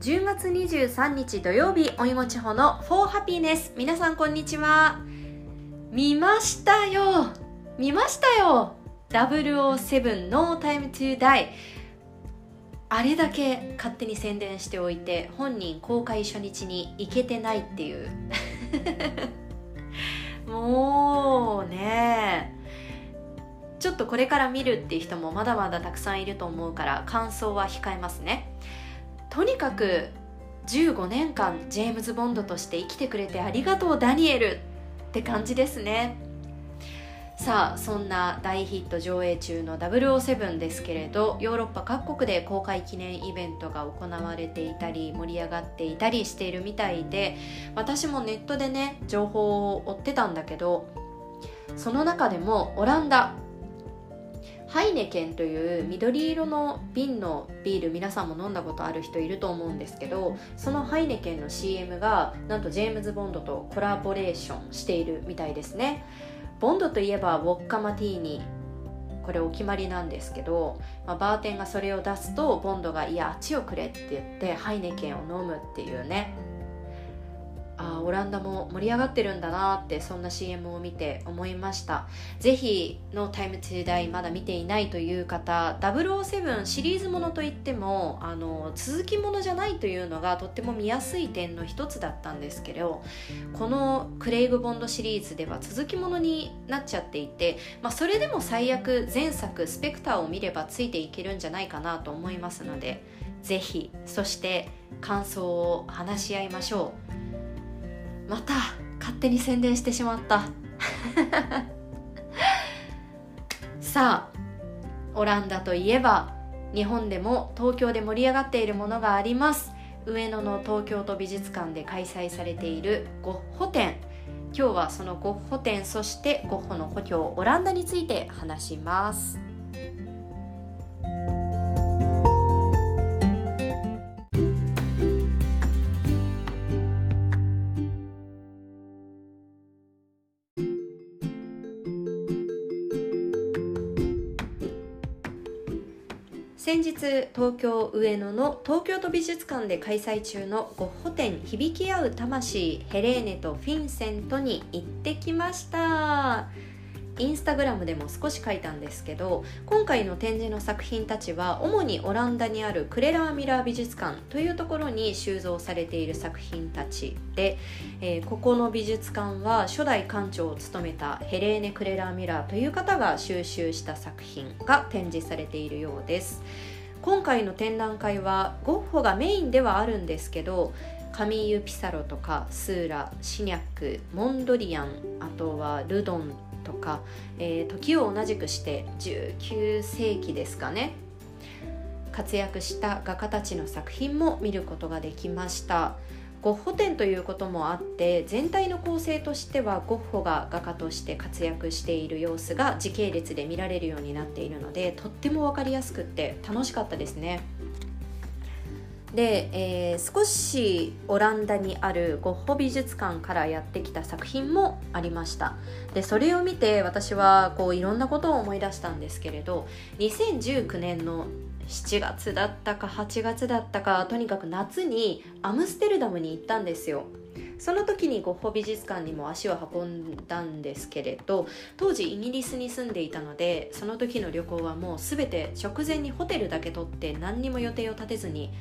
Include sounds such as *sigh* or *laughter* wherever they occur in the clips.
10月23日土曜日おいもちほの For Happiness 皆さんこんにちは。見ましたよ。見ましたよ。007 No Time to Die あれだけ勝手に宣伝しておいて本人公開初日に行けてないっていう。*laughs* もうね。ちょっとこれから見るっていう人もまだまだたくさんいると思うから感想は控えますね。とにかく15年間ジェームズ・ボンドとして生きてくれてありがとうダニエルって感じですね。さあそんな大ヒット上映中の007ですけれどヨーロッパ各国で公開記念イベントが行われていたり盛り上がっていたりしているみたいで私もネットでね情報を追ってたんだけどその中でもオランダハイネケンという緑色の瓶のビール皆さんも飲んだことある人いると思うんですけどそのハイネケンの CM がなんとジェームズ・ボンドとコラボレーションしているみたいですね。ボンドといえばウォッカマティーニ。これお決まりなんですけど、まあ、バーテンがそれを出すとボンドが「いやあっちをくれ」って言ってハイネケンを飲むっていうね。オランダも盛り上がってるんだなってそんな CM を見て思いました。ぜひ「No Time to Die」まだ見ていないという方007シリーズものといってもあの続きものじゃないというのがとっても見やすい点の一つだったんですけどこのクレイグ・ボンドシリーズでは続きものになっちゃっていて、まあ、それでも最悪前作「スペクター」を見ればついていけるんじゃないかなと思いますのでぜひそして感想を話し合いましょう。また勝手に宣伝してしまった。*laughs* さあオランダといえば日本でも東京で盛り上がっているものがあります。上野の東京都美術館で開催されているゴッホ展。今日はそのゴッホ展そしてゴッホの故郷オランダについて話します。先日東京上野の東京都美術館で開催中のゴッホ展「響き合う魂ヘレーネとフィンセント」に行ってきました。インスタグラムでも少し書いたんですけど今回の展示の作品たちは主にオランダにあるクレラーミラー美術館というところに収蔵されている作品たちで、えー、ここの美術館は初代館長を務めたヘレーネ・クレラーミラーという方が収集した作品が展示されているようです。今回の展覧会はゴッホがメインではあるんですけどカミーユ・ピサロとかスーラシニャックモンドリアンあとはルドンとか、えー、時を同じくして19世紀ですかね活躍した画家たちの作品も見ることができましたゴッホ展ということもあって全体の構成としてはゴッホが画家として活躍している様子が時系列で見られるようになっているのでとっても分かりやすくって楽しかったですね。で、えー、少しオランダにあるゴッホ美術館からやってきた作品もありました。でそれを見て私はこういろんなことを思い出したんですけれど2019年の7月だったか8月だったかとにかく夏にアムステルダムに行ったんですよ。その時にゴッホ美術館にも足を運んだんですけれど当時イギリスに住んでいたのでその時の旅行はもう全て直前にホテルだけ取って何にも予定を立てずに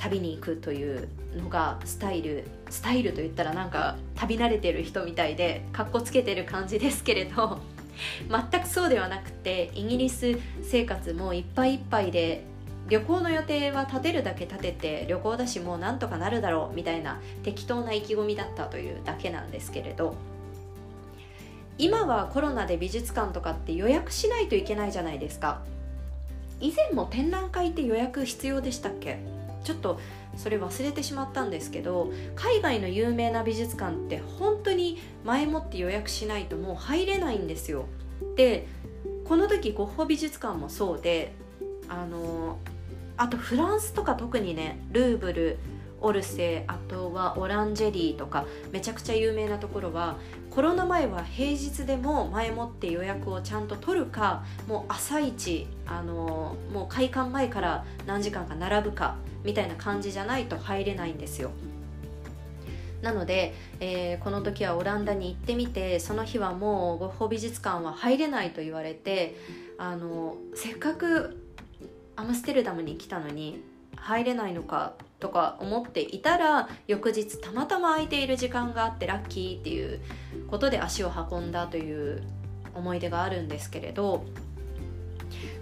旅に行くというのがスタイルスタイルといったらなんか旅慣れてる人みたいでかっこつけてる感じですけれど *laughs* 全くそうではなくてイギリス生活もいっぱいいっぱいで旅行の予定は立てるだけ立てて旅行だしもうなんとかなるだろうみたいな適当な意気込みだったというだけなんですけれど今はコロナで美術館とかって予約しないといけないじゃないですか。以前も展覧会って予約必要でしたっけ？ちょっとそれ忘れてしまったんですけど海外の有名な美術館って本当に前もって予約しないともう入れないんですよ。でこの時ゴッホ美術館もそうであのあとフランスとか特にねルーブルオルセーあとはオランジェリーとかめちゃくちゃ有名なところはコロナ前は平日でも前もって予約をちゃんと取るかもう朝一あのもう開館前から何時間か並ぶかみたいな感じじゃないと入れないんですよ。なので、えー、この時はオランダに行ってみてその日はもうゴッホ美術館は入れないと言われてあのせっかくアムステルダムに来たのに入れないのかとか思っていたら翌日たまたま空いている時間があってラッキーっていうことで足を運んだという思い出があるんですけれど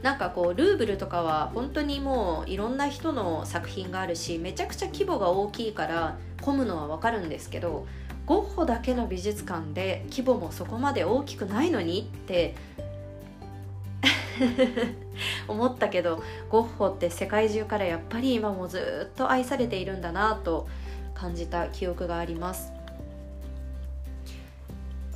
なんかこうルーブルとかは本当にもういろんな人の作品があるしめちゃくちゃ規模が大きいから混むのはわかるんですけどゴッホだけの美術館で規模もそこまで大きくないのにって *laughs* 思ったけどゴッホって世界中からやっぱり今もずっと愛されているんだなと感じた記憶があります。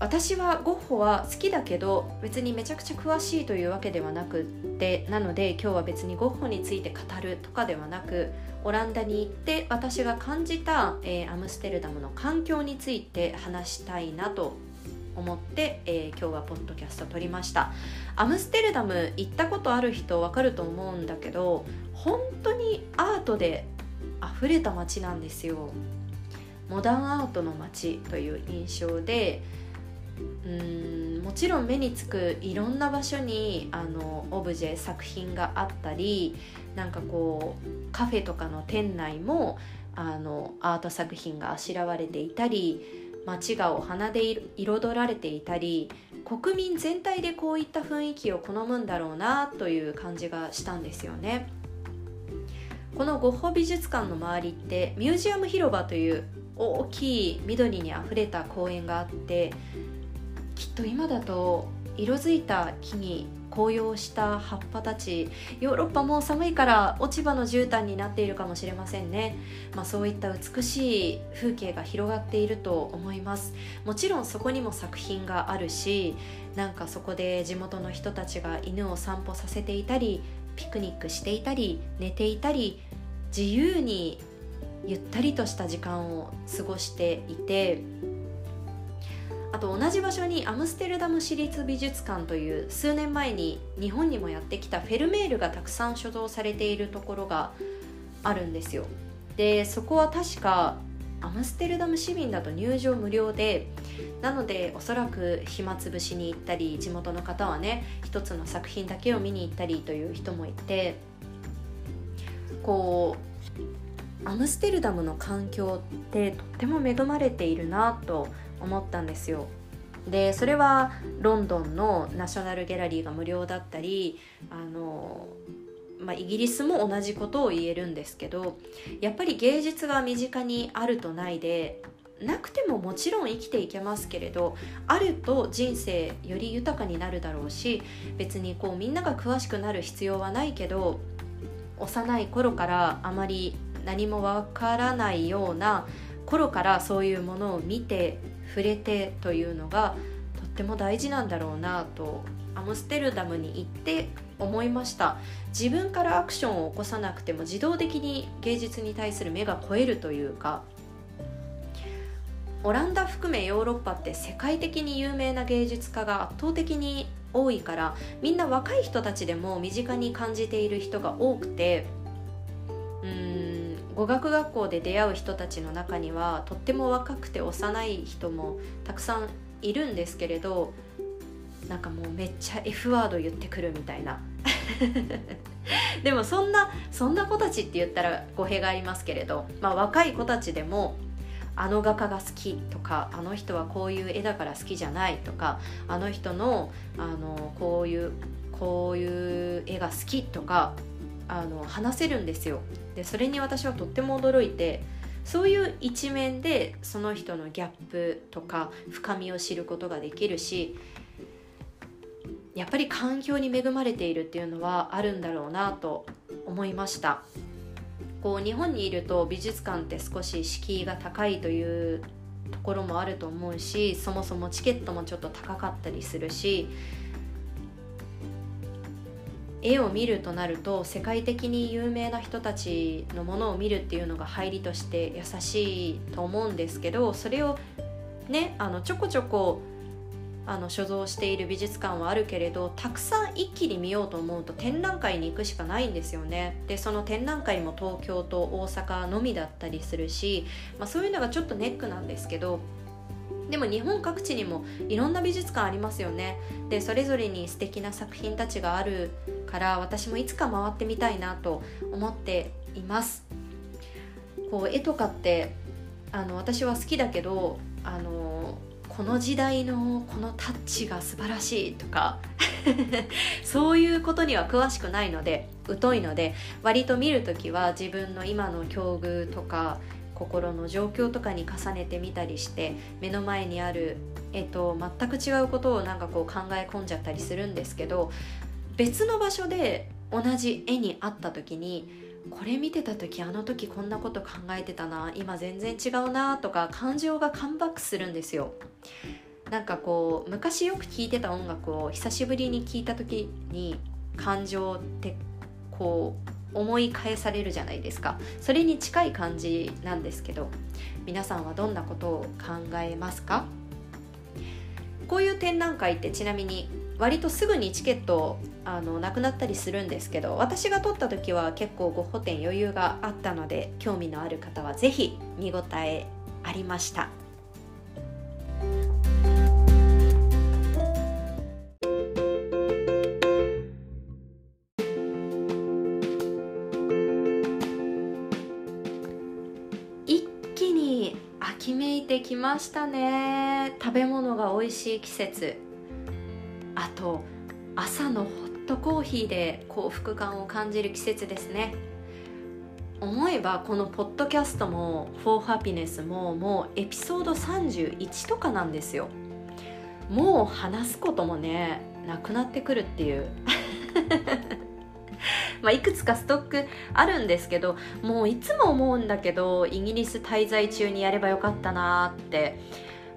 私はゴッホは好きだけど別にめちゃくちゃ詳しいというわけではなくてなので今日は別にゴッホについて語るとかではなくオランダに行って私が感じた、えー、アムステルダムの環境について話したいなと思って、えー、今日はポッドキャスト撮りました。アムステルダム行ったことある人わかると思うんだけど本当にアートで溢れた街なんですよ。モダンアートの街という印象でうんもちろん目につくいろんな場所にあのオブジェ作品があったりなんかこうカフェとかの店内もあのアート作品があしらわれていたり街がお花で彩られていたり国民全体でこういった雰囲気を好むんだろうなという感じがしたんですよね。このゴッホ美術館の周りってミュージアム広場という大きい緑にあふれた公園があってきっと今だと色づいた木に紅葉した葉っぱたち。ヨーロッパも寒いから落ち葉の絨毯になっているかもしれませんね、まあ、そういった美しい風景が広がっていると思います。もちろんそこにも作品があるしなんかそこで地元の人たちが犬を散歩させていたりピクニックしていたり寝ていたり自由にゆったりとした時間を過ごしていてあと同じ場所にアムステルダム市立美術館という数年前に日本にもやってきたフェルメールがたくさん所蔵されているところがあるんですよ。でそこは確かアムステルダム市民だと入場無料でなのでおそらく暇つぶしに行ったり地元の方はね一つの作品だけを見に行ったりという人もいてこうアムステルダムの環境ってとっても恵まれているなと思ったんですよ。でそれはロンドンのナショナルギャラリーが無料だったりあの、まあ、イギリスも同じことを言えるんですけどやっぱり芸術が身近にあるとないでなくてももちろん生きていけますけれどあると人生より豊かになるだろうし別にこうみんなが詳しくなる必要はないけど幼い頃からあまり何もわからないような頃からそういうものを見て触れてというのがとっても大事なんだろうなとアムステルダムに行って思いました。自分からアクションを起こさなくても自動的に芸術に対する目が肥えるというかオランダ含めヨーロッパって世界的に有名な芸術家が圧倒的に多いからみんな若い人たちでも身近に感じている人が多くて語学学校で出会う人たちの中にはとっても若くて幼い人もたくさんいるんですけれどなんかもうめっちゃ F ワード言ってくるみたいな。*laughs* でもそんなそんな子たちって言ったら語弊がありますけれど、まあ、若い子たちでもあの画家が好きとかあの人はこういう絵だから好きじゃないとかあの人のあのこういうこういう絵が好きとかあの話せるんですよ。でそれに私はとっても驚いてそういう一面でその人のギャップとか深みを知ることができるしやっぱり環境に恵まれているっていうのはあるんだろうなと思いました。こう日本にいると美術館って少し敷居が高いというところもあると思うしそもそもチケットもちょっと高かったりするし絵を見るとなると世界的に有名な人たちのものを見るっていうのが入りとして優しいと思うんですけどそれをねあのちょこちょこあの所蔵している美術館はあるけれどたくさん一気に見ようと思うと展覧会に行くしかないんですよね。でその展覧会も東京と大阪のみだったりするし、まあ、そういうのがちょっとネックなんですけどでも日本各地にもいろんな美術館ありますよね。でそれぞれに素敵な作品たちがあるから私もいつか回ってみたいなと思っています。こう絵とかってあの私は好きだけどあのこの時代のこのタッチが素晴らしいとか *laughs* そういうことには詳しくないので疎いので割と見る時は自分の今の境遇とか心の状況とかに重ねてみたりして目の前にある絵と全く違うことをなんかこう考え込んじゃったりするんですけど別の場所で同じ絵にあった時にこれ見てた時あの時こんなこと考えてたな今全然違うなとか感情がカムバックするんですよ。なんかこう昔よく聴いてた音楽を久しぶりに聴いた時に感情ってこう思い返されるじゃないですか。それに近い感じなんですけど皆さんはどんなことを考えますか？こういう展覧会ってちなみに割とすぐにチケットあのなくなったりするんですけど私が撮った時は結構ご補填余裕があったので興味のある方は是非見応えありました。一気に秋めいてきましたね。食べ物が美味しい季節。と朝のホットコーヒーで幸福感を感じる季節ですね。思えばこのポッドキャストも「For Happiness」ももうエピソード31とかなんですよ。もう話すこともねなくなってくるっていう。*laughs* まあいくつかストックあるんですけどもういつも思うんだけどイギリス滞在中にやればよかったなって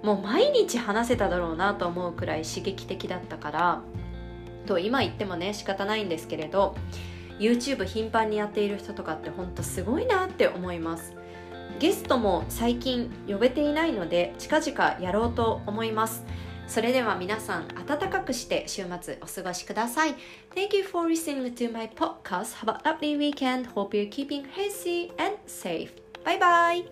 もう毎日話せただろうなと思うくらい刺激的だったからと今言ってもね仕方ないんですけれど YouTube 頻繁にやっている人とかってほんとすごいなって思います。ゲストも最近呼べていないので近々やろうと思います。それでは皆さん暖かくして週末お過ごしください。Thank you for listening to my podcast. Have a lovely weekend. Hope you're keeping healthy and safe. Bye bye.